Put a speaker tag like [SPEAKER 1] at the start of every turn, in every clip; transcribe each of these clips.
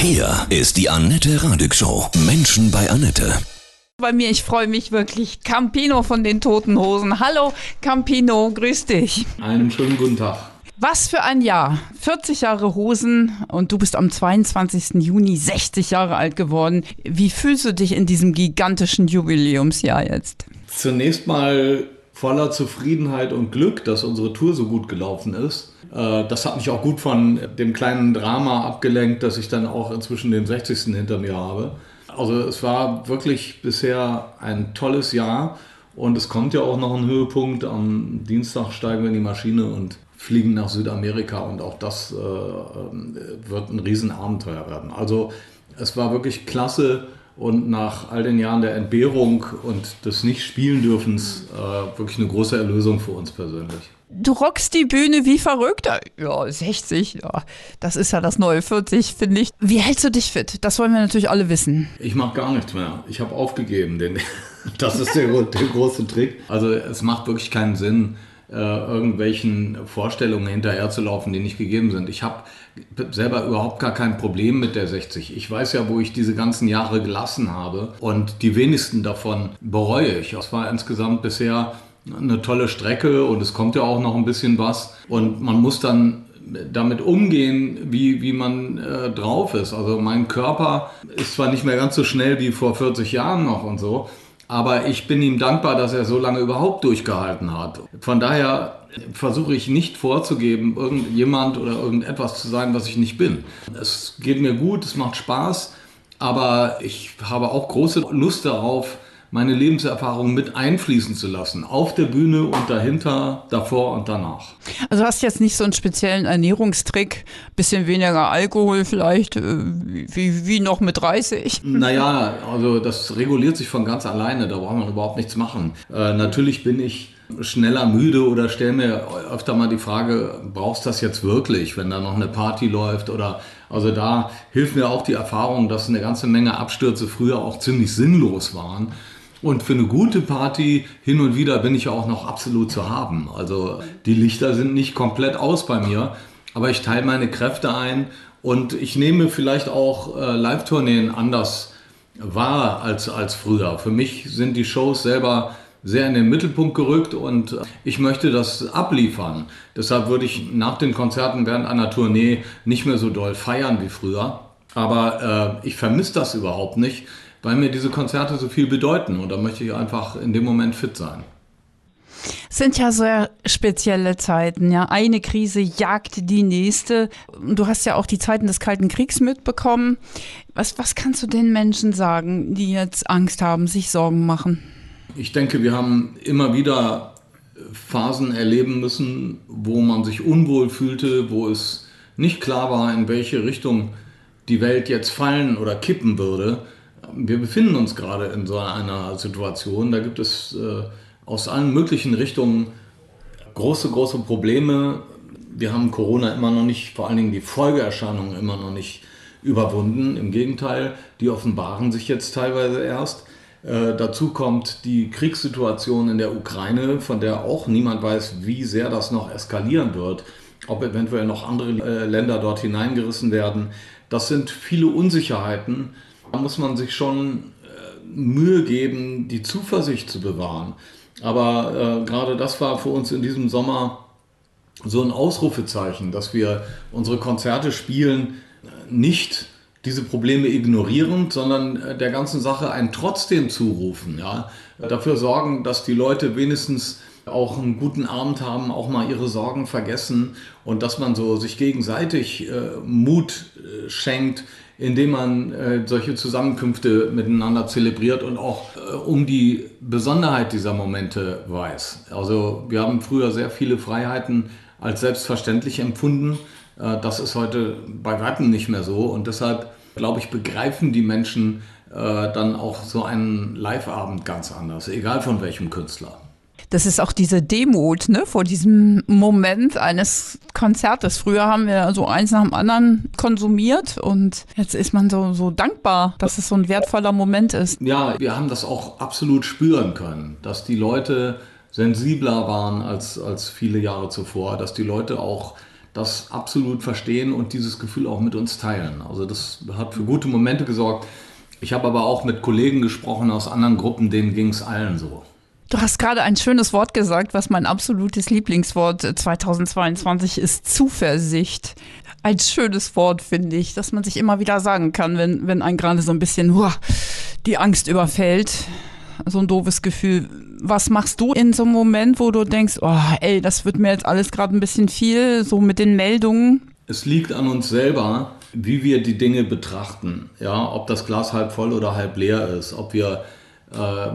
[SPEAKER 1] Hier ist die Annette Radig Show. Menschen bei Annette.
[SPEAKER 2] Bei mir, ich freue mich wirklich. Campino von den Toten Hosen. Hallo Campino, grüß dich.
[SPEAKER 3] Einen schönen guten Tag.
[SPEAKER 2] Was für ein Jahr. 40 Jahre Hosen und du bist am 22. Juni 60 Jahre alt geworden. Wie fühlst du dich in diesem gigantischen Jubiläumsjahr jetzt?
[SPEAKER 3] Zunächst mal voller Zufriedenheit und Glück, dass unsere Tour so gut gelaufen ist. Äh, das hat mich auch gut von dem kleinen Drama abgelenkt, dass ich dann auch inzwischen den 60. hinter mir habe. Also es war wirklich bisher ein tolles Jahr und es kommt ja auch noch ein Höhepunkt. Am Dienstag steigen wir in die Maschine und fliegen nach Südamerika und auch das äh, wird ein Riesenabenteuer werden. Also es war wirklich klasse und nach all den Jahren der Entbehrung und des Nicht-Spielen-Dürfens äh, wirklich eine große Erlösung für uns persönlich.
[SPEAKER 2] Du rockst die Bühne wie verrückt. Ja, 60, ja, das ist ja das neue 40, finde ich. Wie hältst du dich fit? Das wollen wir natürlich alle wissen.
[SPEAKER 3] Ich mache gar nichts mehr. Ich habe aufgegeben, denn das ist der, der große Trick. Also es macht wirklich keinen Sinn, äh, irgendwelchen Vorstellungen hinterherzulaufen, die nicht gegeben sind. Ich habe selber überhaupt gar kein Problem mit der 60. Ich weiß ja, wo ich diese ganzen Jahre gelassen habe und die wenigsten davon bereue ich. Es war insgesamt bisher eine tolle Strecke und es kommt ja auch noch ein bisschen was. Und man muss dann damit umgehen, wie, wie man äh, drauf ist. Also mein Körper ist zwar nicht mehr ganz so schnell wie vor 40 Jahren noch und so, aber ich bin ihm dankbar, dass er so lange überhaupt durchgehalten hat. Von daher versuche ich nicht vorzugeben, irgendjemand oder irgendetwas zu sein, was ich nicht bin. Es geht mir gut, es macht Spaß, aber ich habe auch große Lust darauf, meine Lebenserfahrung mit einfließen zu lassen. Auf der Bühne und dahinter, davor und danach.
[SPEAKER 2] Also hast jetzt nicht so einen speziellen Ernährungstrick, bisschen weniger Alkohol vielleicht, äh, wie, wie noch mit 30?
[SPEAKER 3] Naja, also das reguliert sich von ganz alleine, da braucht man überhaupt nichts machen. Äh, natürlich bin ich schneller müde oder stelle mir öfter mal die Frage, brauchst du das jetzt wirklich, wenn da noch eine Party läuft oder also da hilft mir auch die Erfahrung, dass eine ganze Menge Abstürze früher auch ziemlich sinnlos waren. Und für eine gute Party hin und wieder bin ich auch noch absolut zu haben. Also die Lichter sind nicht komplett aus bei mir, aber ich teile meine Kräfte ein und ich nehme vielleicht auch äh, Live-Tourneen anders wahr als, als früher. Für mich sind die Shows selber sehr in den Mittelpunkt gerückt und ich möchte das abliefern. Deshalb würde ich nach den Konzerten während einer Tournee nicht mehr so doll feiern wie früher. Aber äh, ich vermisse das überhaupt nicht weil mir diese Konzerte so viel bedeuten und da möchte ich einfach in dem Moment fit sein.
[SPEAKER 2] Sind ja sehr spezielle Zeiten, ja. Eine Krise jagt die nächste. Du hast ja auch die Zeiten des Kalten Kriegs mitbekommen. Was, was kannst du den Menschen sagen, die jetzt Angst haben, sich Sorgen machen?
[SPEAKER 3] Ich denke, wir haben immer wieder Phasen erleben müssen, wo man sich unwohl fühlte, wo es nicht klar war, in welche Richtung die Welt jetzt fallen oder kippen würde wir befinden uns gerade in so einer Situation. Da gibt es äh, aus allen möglichen Richtungen große, große Probleme. Wir haben Corona immer noch nicht, vor allen Dingen die Folgeerscheinungen immer noch nicht überwunden. Im Gegenteil, die offenbaren sich jetzt teilweise erst. Äh, dazu kommt die Kriegssituation in der Ukraine, von der auch niemand weiß, wie sehr das noch eskalieren wird, ob eventuell noch andere äh, Länder dort hineingerissen werden. Das sind viele Unsicherheiten, da muss man sich schon äh, Mühe geben, die Zuversicht zu bewahren. Aber äh, gerade das war für uns in diesem Sommer so ein Ausrufezeichen, dass wir unsere Konzerte spielen, äh, nicht diese Probleme ignorieren, sondern äh, der ganzen Sache einen trotzdem zurufen. Ja? Dafür sorgen, dass die Leute wenigstens auch einen guten Abend haben, auch mal ihre Sorgen vergessen und dass man so sich gegenseitig äh, Mut äh, schenkt, indem man äh, solche Zusammenkünfte miteinander zelebriert und auch äh, um die Besonderheit dieser Momente weiß. Also wir haben früher sehr viele Freiheiten als selbstverständlich empfunden. Äh, das ist heute bei weitem nicht mehr so und deshalb glaube ich, begreifen die Menschen äh, dann auch so einen Live-Abend ganz anders, egal von welchem Künstler
[SPEAKER 2] das ist auch diese Demut ne, vor diesem Moment eines Konzertes. Früher haben wir so eins nach dem anderen konsumiert und jetzt ist man so, so dankbar, dass es so ein wertvoller Moment ist.
[SPEAKER 3] Ja, wir haben das auch absolut spüren können, dass die Leute sensibler waren als, als viele Jahre zuvor, dass die Leute auch das absolut verstehen und dieses Gefühl auch mit uns teilen. Also das hat für gute Momente gesorgt. Ich habe aber auch mit Kollegen gesprochen aus anderen Gruppen, denen ging es allen so.
[SPEAKER 2] Du hast gerade ein schönes Wort gesagt, was mein absolutes Lieblingswort 2022 ist, Zuversicht. Ein schönes Wort, finde ich, dass man sich immer wieder sagen kann, wenn, wenn ein gerade so ein bisschen huah, die Angst überfällt. So ein doofes Gefühl. Was machst du in so einem Moment, wo du denkst, oh, ey, das wird mir jetzt alles gerade ein bisschen viel, so mit den Meldungen?
[SPEAKER 3] Es liegt an uns selber, wie wir die Dinge betrachten. Ja, ob das Glas halb voll oder halb leer ist, ob wir äh,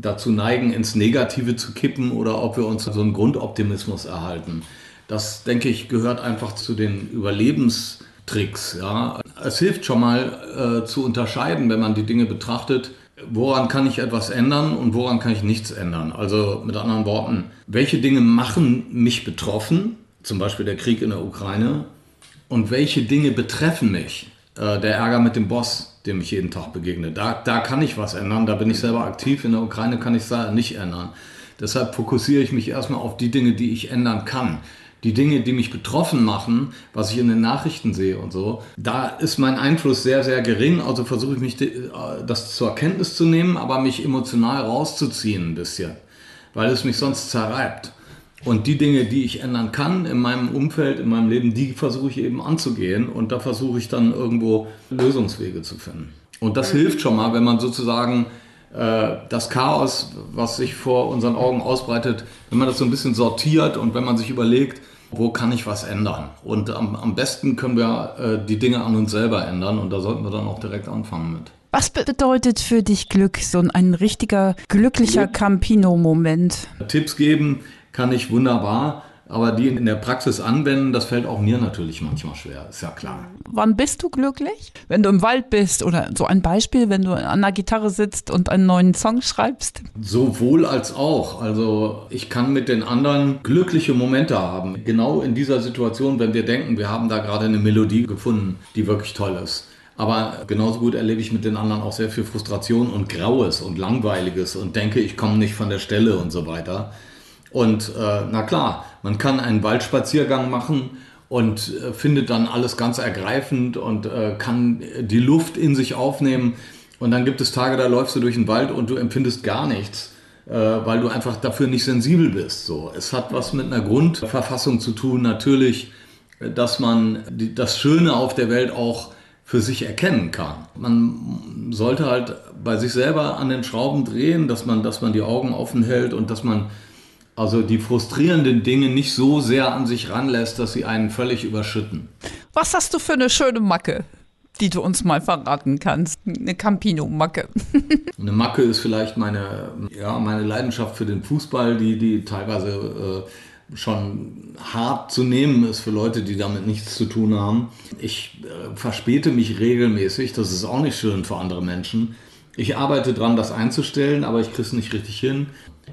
[SPEAKER 3] dazu neigen, ins Negative zu kippen oder ob wir uns so einen Grundoptimismus erhalten. Das, denke ich, gehört einfach zu den Überlebenstricks. Ja. Es hilft schon mal äh, zu unterscheiden, wenn man die Dinge betrachtet, woran kann ich etwas ändern und woran kann ich nichts ändern. Also mit anderen Worten, welche Dinge machen mich betroffen, zum Beispiel der Krieg in der Ukraine, und welche Dinge betreffen mich. Äh, der Ärger mit dem Boss, dem ich jeden Tag begegne. Da, da kann ich was ändern, da bin ich selber aktiv. In der Ukraine kann ich es nicht ändern. Deshalb fokussiere ich mich erstmal auf die Dinge, die ich ändern kann. Die Dinge, die mich betroffen machen, was ich in den Nachrichten sehe und so, da ist mein Einfluss sehr, sehr gering. Also versuche ich mich äh, das zur Kenntnis zu nehmen, aber mich emotional rauszuziehen ein bisschen, weil es mich sonst zerreibt. Und die Dinge, die ich ändern kann in meinem Umfeld, in meinem Leben, die versuche ich eben anzugehen und da versuche ich dann irgendwo Lösungswege zu finden. Und das hilft schon mal, wenn man sozusagen äh, das Chaos, was sich vor unseren Augen ausbreitet, wenn man das so ein bisschen sortiert und wenn man sich überlegt, wo kann ich was ändern? Und am, am besten können wir äh, die Dinge an uns selber ändern und da sollten wir dann auch direkt anfangen mit.
[SPEAKER 2] Was bedeutet für dich Glück, so ein richtiger glücklicher Campino-Moment?
[SPEAKER 3] Tipps geben, kann ich wunderbar. Aber die in der Praxis anwenden, das fällt auch mir natürlich manchmal schwer, ist ja klar.
[SPEAKER 2] Wann bist du glücklich? Wenn du im Wald bist oder so ein Beispiel, wenn du an der Gitarre sitzt und einen neuen Song schreibst?
[SPEAKER 3] Sowohl als auch. Also ich kann mit den anderen glückliche Momente haben. Genau in dieser Situation, wenn wir denken, wir haben da gerade eine Melodie gefunden, die wirklich toll ist. Aber genauso gut erlebe ich mit den anderen auch sehr viel Frustration und Graues und Langweiliges und denke, ich komme nicht von der Stelle und so weiter. Und äh, na klar, man kann einen Waldspaziergang machen und äh, findet dann alles ganz ergreifend und äh, kann die Luft in sich aufnehmen. Und dann gibt es Tage, da läufst du durch den Wald und du empfindest gar nichts, äh, weil du einfach dafür nicht sensibel bist. So, es hat was mit einer Grundverfassung zu tun, natürlich, dass man die, das Schöne auf der Welt auch für sich erkennen kann. Man sollte halt bei sich selber an den Schrauben drehen, dass man, dass man die Augen offen hält und dass man also die frustrierenden Dinge nicht so sehr an sich ranlässt, dass sie einen völlig überschütten.
[SPEAKER 2] Was hast du für eine schöne Macke, die du uns mal verraten kannst? Eine Campino-Macke.
[SPEAKER 3] eine Macke ist vielleicht meine, ja, meine Leidenschaft für den Fußball, die, die teilweise äh, schon hart zu nehmen ist für Leute, die damit nichts zu tun haben. Ich äh, verspäte mich regelmäßig, das ist auch nicht schön für andere Menschen. Ich arbeite dran, das einzustellen, aber ich kriege es nicht richtig hin.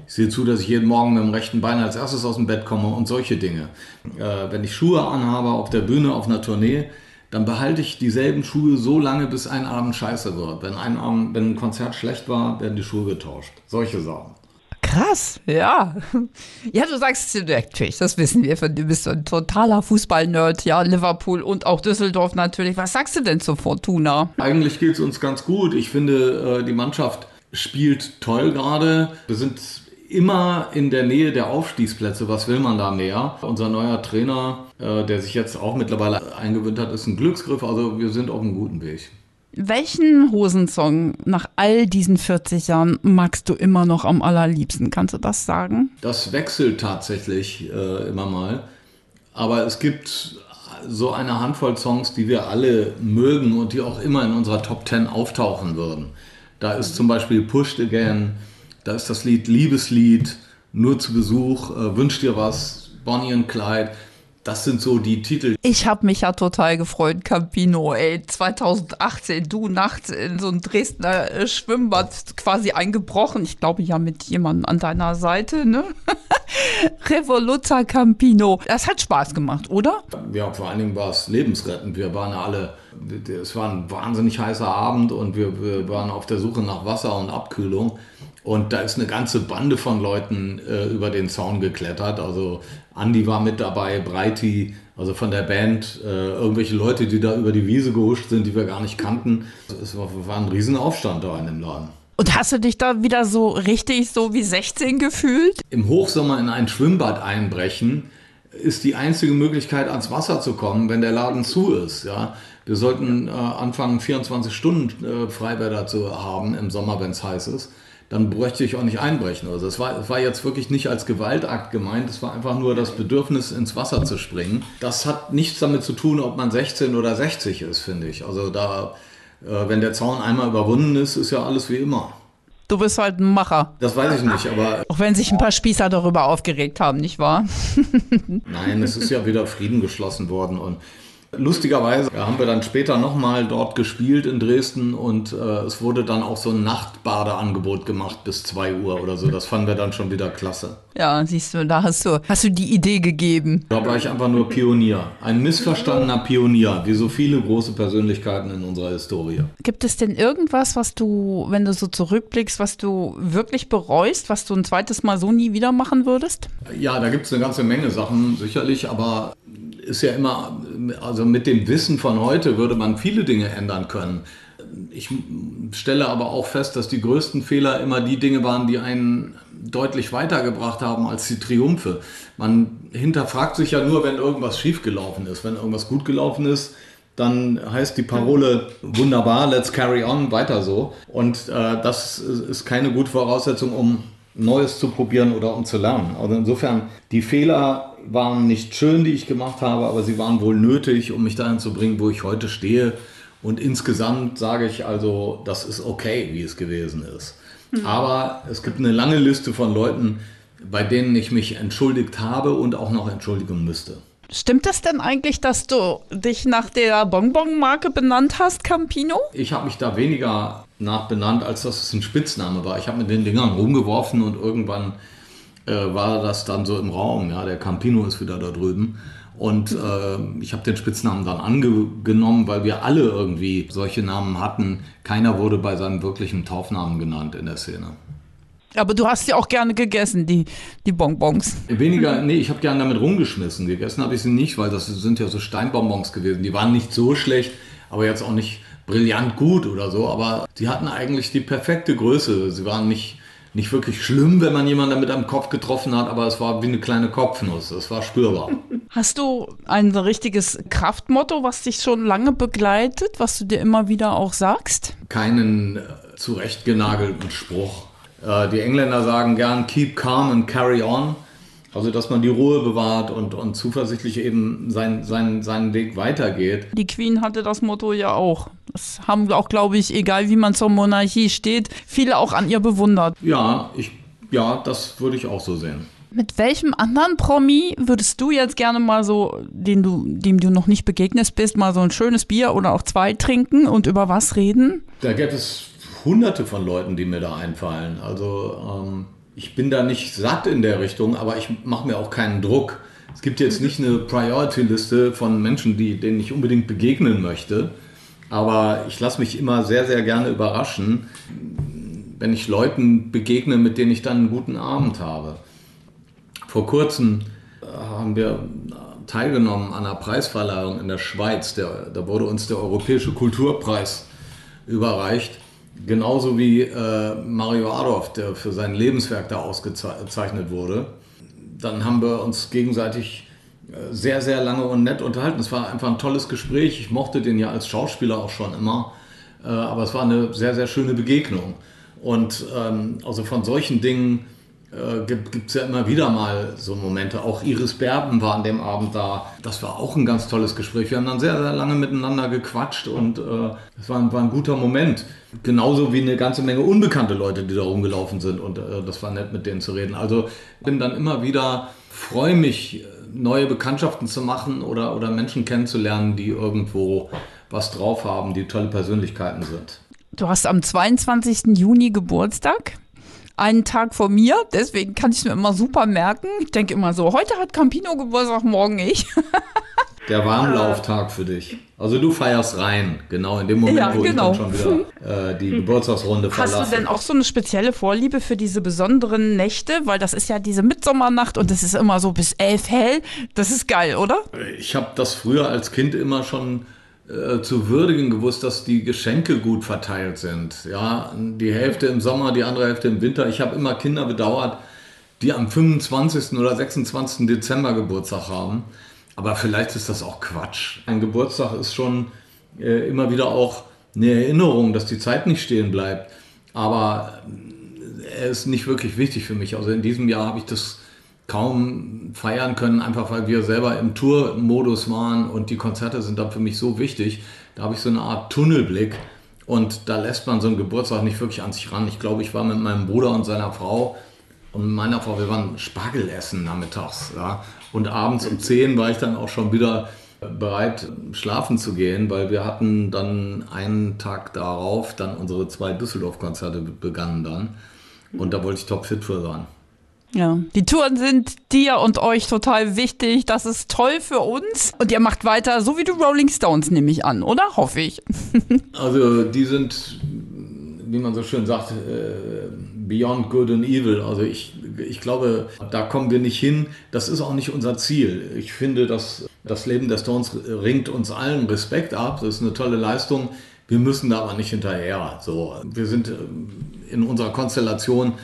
[SPEAKER 3] Ich sehe zu, dass ich jeden Morgen mit dem rechten Bein als erstes aus dem Bett komme und solche Dinge. Äh, wenn ich Schuhe anhabe auf der Bühne, auf einer Tournee, dann behalte ich dieselben Schuhe so lange, bis ein Abend scheiße wird. Wenn ein, Abend, wenn ein Konzert schlecht war, werden die Schuhe getauscht. Solche Sachen.
[SPEAKER 2] Krass, ja. Ja, du sagst es natürlich, das wissen wir. Du bist ein totaler Fußball-Nerd, ja, Liverpool und auch Düsseldorf natürlich. Was sagst du denn zu Fortuna?
[SPEAKER 3] Eigentlich geht es uns ganz gut. Ich finde, äh, die Mannschaft spielt toll gerade. Wir sind immer in der Nähe der Aufstiegsplätze. Was will man da mehr? Unser neuer Trainer, äh, der sich jetzt auch mittlerweile eingewöhnt hat, ist ein Glücksgriff. Also wir sind auf einem guten Weg.
[SPEAKER 2] Welchen Hosensong nach all diesen 40 Jahren magst du immer noch am allerliebsten? Kannst du das sagen?
[SPEAKER 3] Das wechselt tatsächlich äh, immer mal. Aber es gibt so eine Handvoll Songs, die wir alle mögen und die auch immer in unserer Top 10 auftauchen würden. Da ist zum Beispiel Pushed Again, da ist das Lied Liebeslied, Nur zu Besuch, äh, Wünsch dir was, Bonnie und Clyde. Das sind so die Titel.
[SPEAKER 2] Ich habe mich ja total gefreut, Campino, ey, 2018, du nachts in so ein Dresdner äh, Schwimmbad quasi eingebrochen. Ich glaube ja mit jemandem an deiner Seite, ne? Revoluta Campino. Das hat Spaß gemacht, oder?
[SPEAKER 3] Ja, vor allen Dingen war es lebensrettend. Wir waren alle, es war ein wahnsinnig heißer Abend und wir, wir waren auf der Suche nach Wasser und Abkühlung. Und da ist eine ganze Bande von Leuten äh, über den Zaun geklettert. Also Andy war mit dabei, Breiti, also von der Band, äh, irgendwelche Leute, die da über die Wiese gehuscht sind, die wir gar nicht kannten. Es war, war ein Riesenaufstand da in dem Laden.
[SPEAKER 2] Und hast du dich da wieder so richtig so wie 16 gefühlt?
[SPEAKER 3] Im Hochsommer in ein Schwimmbad einbrechen ist die einzige Möglichkeit, ans Wasser zu kommen, wenn der Laden zu ist. Ja? Wir sollten äh, anfangen, 24 Stunden äh, Freibäder zu haben im Sommer, wenn es heiß ist dann bräuchte ich auch nicht einbrechen. Also es war, war jetzt wirklich nicht als Gewaltakt gemeint, es war einfach nur das Bedürfnis, ins Wasser zu springen. Das hat nichts damit zu tun, ob man 16 oder 60 ist, finde ich. Also da, äh, wenn der Zaun einmal überwunden ist, ist ja alles wie immer.
[SPEAKER 2] Du bist halt ein Macher.
[SPEAKER 3] Das weiß ich nicht, aber.
[SPEAKER 2] Auch wenn sich ein paar Spießer darüber aufgeregt haben, nicht wahr?
[SPEAKER 3] Nein, es ist ja wieder Frieden geschlossen worden und Lustigerweise haben wir dann später nochmal dort gespielt in Dresden und äh, es wurde dann auch so ein Nachtbadeangebot gemacht bis 2 Uhr oder so. Das fanden wir dann schon wieder klasse.
[SPEAKER 2] Ja, siehst du, da hast du, hast du die Idee gegeben.
[SPEAKER 3] Da war ich einfach nur Pionier. Ein missverstandener Pionier, wie so viele große Persönlichkeiten in unserer Historie.
[SPEAKER 2] Gibt es denn irgendwas, was du, wenn du so zurückblickst, was du wirklich bereust, was du ein zweites Mal so nie wieder machen würdest?
[SPEAKER 3] Ja, da gibt es eine ganze Menge Sachen, sicherlich, aber ist ja immer, also mit dem Wissen von heute würde man viele Dinge ändern können. Ich stelle aber auch fest, dass die größten Fehler immer die Dinge waren, die einen deutlich weitergebracht haben als die Triumphe. Man hinterfragt sich ja nur, wenn irgendwas schiefgelaufen ist. Wenn irgendwas gut gelaufen ist, dann heißt die Parole wunderbar, let's carry on, weiter so. Und äh, das ist keine gute Voraussetzung, um Neues zu probieren oder um zu lernen. Also insofern, die Fehler waren nicht schön, die ich gemacht habe, aber sie waren wohl nötig, um mich dahin zu bringen, wo ich heute stehe. Und insgesamt sage ich also, das ist okay, wie es gewesen ist. Mhm. Aber es gibt eine lange Liste von Leuten, bei denen ich mich entschuldigt habe und auch noch entschuldigen müsste.
[SPEAKER 2] Stimmt das denn eigentlich, dass du dich nach der Bonbon-Marke benannt hast, Campino?
[SPEAKER 3] Ich habe mich da weniger nach benannt, als dass es ein Spitzname war. Ich habe mit den Dingern rumgeworfen und irgendwann äh, war das dann so im Raum. Ja, der Campino ist wieder da drüben. Und äh, ich habe den Spitznamen dann angenommen, weil wir alle irgendwie solche Namen hatten. Keiner wurde bei seinem wirklichen Taufnamen genannt in der Szene.
[SPEAKER 2] Aber du hast sie auch gerne gegessen, die, die Bonbons.
[SPEAKER 3] Weniger, nee, ich habe gerne damit rumgeschmissen. Gegessen habe ich sie nicht, weil das sind ja so Steinbonbons gewesen. Die waren nicht so schlecht, aber jetzt auch nicht brillant gut oder so. Aber sie hatten eigentlich die perfekte Größe. Sie waren nicht, nicht wirklich schlimm, wenn man jemanden damit am Kopf getroffen hat, aber es war wie eine kleine Kopfnuss. Es war spürbar.
[SPEAKER 2] Hast du ein richtiges Kraftmotto, was dich schon lange begleitet, was du dir immer wieder auch sagst?
[SPEAKER 3] Keinen äh, zurechtgenagelten Spruch äh, die Engländer sagen gern keep calm and carry on. Also, dass man die Ruhe bewahrt und, und zuversichtlich eben sein, sein, seinen Weg weitergeht.
[SPEAKER 2] Die Queen hatte das Motto ja auch. Das haben auch, glaube ich, egal wie man zur Monarchie steht, viele auch an ihr bewundert.
[SPEAKER 3] Ja, ich, ja, das würde ich auch so sehen.
[SPEAKER 2] Mit welchem anderen Promi würdest du jetzt gerne mal so, den du, dem du noch nicht begegnet bist, mal so ein schönes Bier oder auch zwei trinken und über was reden?
[SPEAKER 3] Da gäbe es hunderte von Leuten, die mir da einfallen. Also ähm, ich bin da nicht satt in der Richtung, aber ich mache mir auch keinen Druck. Es gibt jetzt nicht eine Priority-Liste von Menschen, die, denen ich unbedingt begegnen möchte. Aber ich lasse mich immer sehr, sehr gerne überraschen, wenn ich Leuten begegne, mit denen ich dann einen guten Abend habe. Vor kurzem äh, haben wir teilgenommen an einer Preisverleihung in der Schweiz. Der, da wurde uns der Europäische Kulturpreis überreicht. Genauso wie äh, Mario Adolf, der für sein Lebenswerk da ausgezeichnet wurde. Dann haben wir uns gegenseitig sehr, sehr lange und nett unterhalten. Es war einfach ein tolles Gespräch. Ich mochte den ja als Schauspieler auch schon immer. Äh, aber es war eine sehr, sehr schöne Begegnung. Und ähm, also von solchen Dingen äh, gibt es ja immer wieder mal so Momente. Auch Iris Berben war an dem Abend da. Das war auch ein ganz tolles Gespräch. Wir haben dann sehr, sehr lange miteinander gequatscht und äh, das war, war, ein guter Moment. Genauso wie eine ganze Menge unbekannte Leute, die da rumgelaufen sind und äh, das war nett mit denen zu reden. Also bin dann immer wieder, freue mich, neue Bekanntschaften zu machen oder, oder Menschen kennenzulernen, die irgendwo was drauf haben, die tolle Persönlichkeiten sind.
[SPEAKER 2] Du hast am 22. Juni Geburtstag einen Tag vor mir, deswegen kann ich es mir immer super merken. Ich denke immer so, heute hat Campino Geburtstag, morgen ich.
[SPEAKER 3] der Warmlauftag für dich. Also du feierst rein, genau in dem Moment,
[SPEAKER 2] Ja,
[SPEAKER 3] wo
[SPEAKER 2] genau.
[SPEAKER 3] ich dann schon wieder äh, die Geburtstagsrunde
[SPEAKER 2] Hast
[SPEAKER 3] verlasse.
[SPEAKER 2] du denn auch so eine spezielle Vorliebe für diese besonderen Nächte? Weil das ist ja diese Mitsommernacht und es ist immer so bis elf hell. Das ist geil, oder?
[SPEAKER 3] Ich habe das früher als Kind immer schon äh, zu würdigen gewusst, dass die Geschenke gut verteilt sind. Ja, die Hälfte im Sommer, die andere Hälfte im Winter. Ich habe immer Kinder bedauert, die am 25. oder 26. Dezember Geburtstag haben. Aber vielleicht ist das auch Quatsch. Ein Geburtstag ist schon äh, immer wieder auch eine Erinnerung, dass die Zeit nicht stehen bleibt. Aber er ist nicht wirklich wichtig für mich. Also in diesem Jahr habe ich das kaum feiern können, einfach weil wir selber im Tourmodus waren und die Konzerte sind dann für mich so wichtig. Da habe ich so eine Art Tunnelblick und da lässt man so einen Geburtstag nicht wirklich an sich ran. Ich glaube, ich war mit meinem Bruder und seiner Frau und meiner Frau, wir waren Spargel essen nachmittags. Ja? Und abends um 10 war ich dann auch schon wieder bereit, schlafen zu gehen, weil wir hatten dann einen Tag darauf, dann unsere zwei Düsseldorf-Konzerte begannen dann. Und da wollte ich topfit für sein.
[SPEAKER 2] Ja. Die Touren sind dir und euch total wichtig. Das ist toll für uns. Und ihr macht weiter, so wie du Rolling Stones, nehme ich an, oder? Hoffe ich.
[SPEAKER 3] Also die sind, wie man so schön sagt, äh, beyond good and evil. Also ich, ich glaube, da kommen wir nicht hin. Das ist auch nicht unser Ziel. Ich finde, dass das Leben der Stones ringt uns allen Respekt ab. Das ist eine tolle Leistung. Wir müssen da aber nicht hinterher. So, wir sind ähm, in unserer Konstellation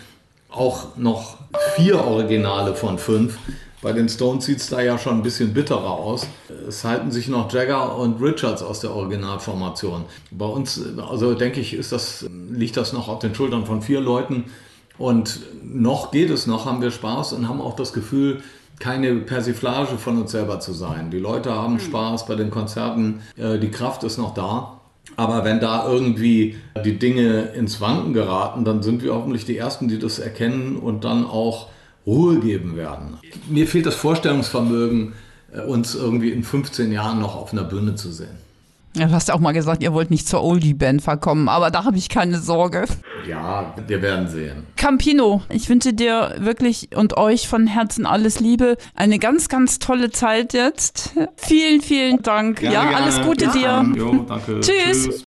[SPEAKER 3] auch noch vier Originale von fünf. Bei den Stones sieht es da ja schon ein bisschen bitterer aus. Es halten sich noch Jagger und Richards aus der Originalformation. Bei uns, also denke ich, ist das, liegt das noch auf den Schultern von vier Leuten. Und noch geht es noch, haben wir Spaß und haben auch das Gefühl, keine Persiflage von uns selber zu sein. Die Leute haben Spaß bei den Konzerten, äh, die Kraft ist noch da. Aber wenn da irgendwie die Dinge ins Wanken geraten, dann sind wir hoffentlich die Ersten, die das erkennen und dann auch Ruhe geben werden. Mir fehlt das Vorstellungsvermögen, äh, uns irgendwie in 15 Jahren noch auf einer Bühne zu sehen.
[SPEAKER 2] Ja, du hast ja auch mal gesagt, ihr wollt nicht zur Oldie-Band verkommen, aber da habe ich keine Sorge.
[SPEAKER 3] Ja, wir werden sehen.
[SPEAKER 2] Campino, ich wünsche dir wirklich und euch von Herzen alles Liebe. Eine ganz, ganz tolle Zeit jetzt. Vielen, vielen Dank. ja, alles Gute dir.
[SPEAKER 4] Jo, danke.
[SPEAKER 2] Tschüss.